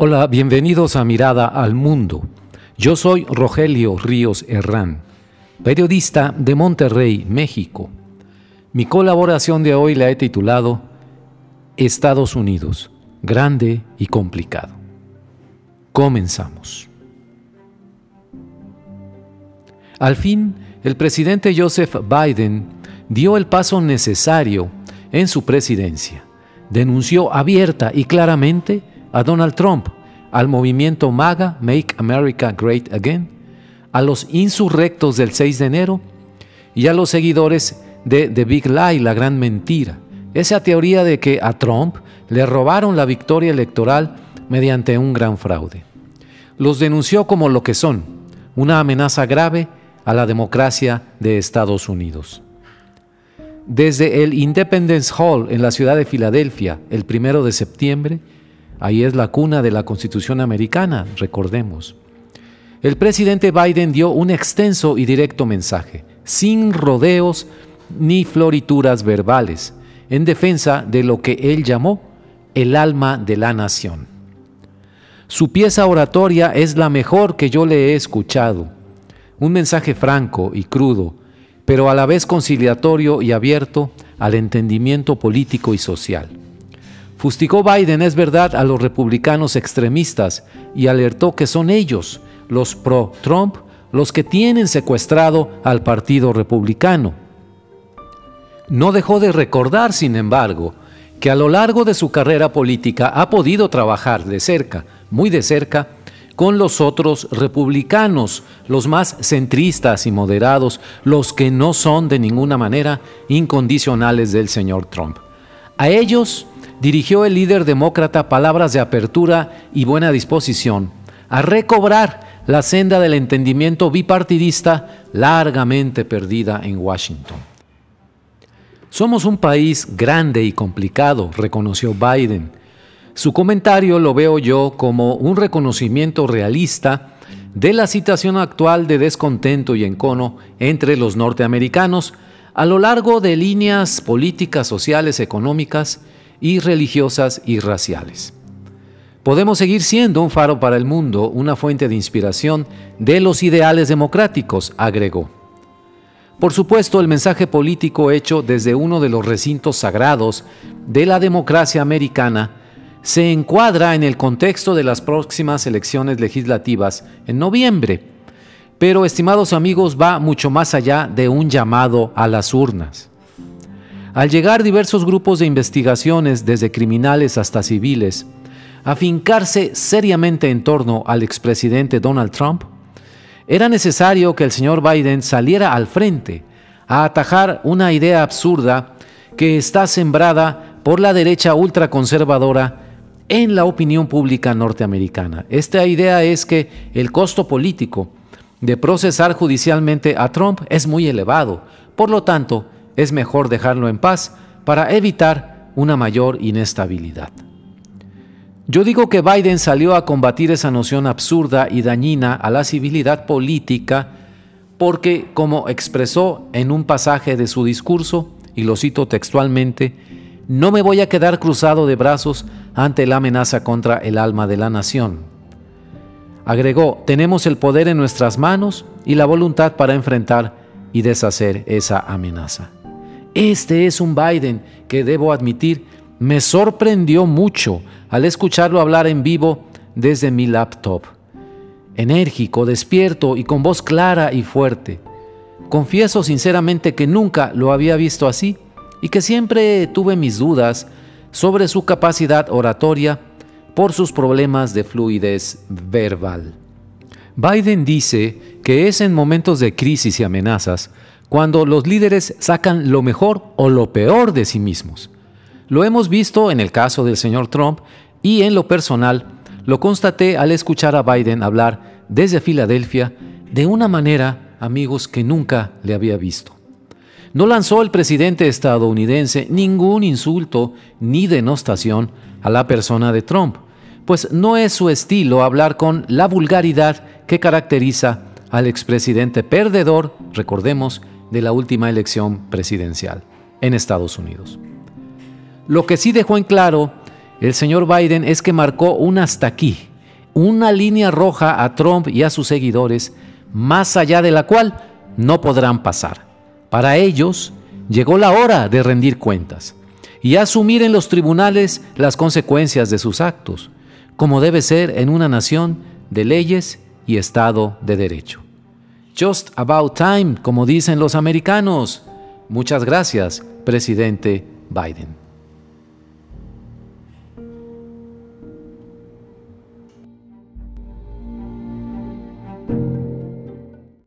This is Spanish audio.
Hola, bienvenidos a Mirada al Mundo. Yo soy Rogelio Ríos Herrán, periodista de Monterrey, México. Mi colaboración de hoy la he titulado Estados Unidos, grande y complicado. Comenzamos. Al fin, el presidente Joseph Biden dio el paso necesario en su presidencia. Denunció abierta y claramente a Donald Trump, al movimiento MAGA, Make America Great Again, a los insurrectos del 6 de enero y a los seguidores de The Big Lie, la gran mentira. Esa teoría de que a Trump le robaron la victoria electoral mediante un gran fraude. Los denunció como lo que son, una amenaza grave a la democracia de Estados Unidos. Desde el Independence Hall en la ciudad de Filadelfia, el primero de septiembre, Ahí es la cuna de la Constitución americana, recordemos. El presidente Biden dio un extenso y directo mensaje, sin rodeos ni florituras verbales, en defensa de lo que él llamó el alma de la nación. Su pieza oratoria es la mejor que yo le he escuchado, un mensaje franco y crudo, pero a la vez conciliatorio y abierto al entendimiento político y social. Fustigó Biden, es verdad, a los republicanos extremistas y alertó que son ellos, los pro-Trump, los que tienen secuestrado al Partido Republicano. No dejó de recordar, sin embargo, que a lo largo de su carrera política ha podido trabajar de cerca, muy de cerca, con los otros republicanos, los más centristas y moderados, los que no son de ninguna manera incondicionales del señor Trump. A ellos dirigió el líder demócrata palabras de apertura y buena disposición a recobrar la senda del entendimiento bipartidista largamente perdida en Washington. Somos un país grande y complicado, reconoció Biden. Su comentario lo veo yo como un reconocimiento realista de la situación actual de descontento y encono entre los norteamericanos a lo largo de líneas políticas, sociales, económicas y religiosas y raciales. Podemos seguir siendo un faro para el mundo, una fuente de inspiración de los ideales democráticos, agregó. Por supuesto, el mensaje político hecho desde uno de los recintos sagrados de la democracia americana se encuadra en el contexto de las próximas elecciones legislativas en noviembre. Pero, estimados amigos, va mucho más allá de un llamado a las urnas. Al llegar diversos grupos de investigaciones, desde criminales hasta civiles, a fincarse seriamente en torno al expresidente Donald Trump, era necesario que el señor Biden saliera al frente a atajar una idea absurda que está sembrada por la derecha ultraconservadora en la opinión pública norteamericana. Esta idea es que el costo político de procesar judicialmente a Trump es muy elevado. Por lo tanto, es mejor dejarlo en paz para evitar una mayor inestabilidad. Yo digo que Biden salió a combatir esa noción absurda y dañina a la civilidad política porque, como expresó en un pasaje de su discurso, y lo cito textualmente, no me voy a quedar cruzado de brazos ante la amenaza contra el alma de la nación. Agregó, tenemos el poder en nuestras manos y la voluntad para enfrentar y deshacer esa amenaza. Este es un Biden que debo admitir me sorprendió mucho al escucharlo hablar en vivo desde mi laptop. Enérgico, despierto y con voz clara y fuerte. Confieso sinceramente que nunca lo había visto así y que siempre tuve mis dudas sobre su capacidad oratoria por sus problemas de fluidez verbal. Biden dice que es en momentos de crisis y amenazas cuando los líderes sacan lo mejor o lo peor de sí mismos. Lo hemos visto en el caso del señor Trump y en lo personal lo constaté al escuchar a Biden hablar desde Filadelfia de una manera, amigos, que nunca le había visto. No lanzó el presidente estadounidense ningún insulto ni denostación a la persona de Trump, pues no es su estilo hablar con la vulgaridad que caracteriza al expresidente perdedor, recordemos, de la última elección presidencial en Estados Unidos. Lo que sí dejó en claro el señor Biden es que marcó un hasta aquí una línea roja a Trump y a sus seguidores, más allá de la cual no podrán pasar. Para ellos, llegó la hora de rendir cuentas y asumir en los tribunales las consecuencias de sus actos, como debe ser en una nación de leyes y Estado de Derecho. Just about time, como dicen los americanos. Muchas gracias, presidente Biden.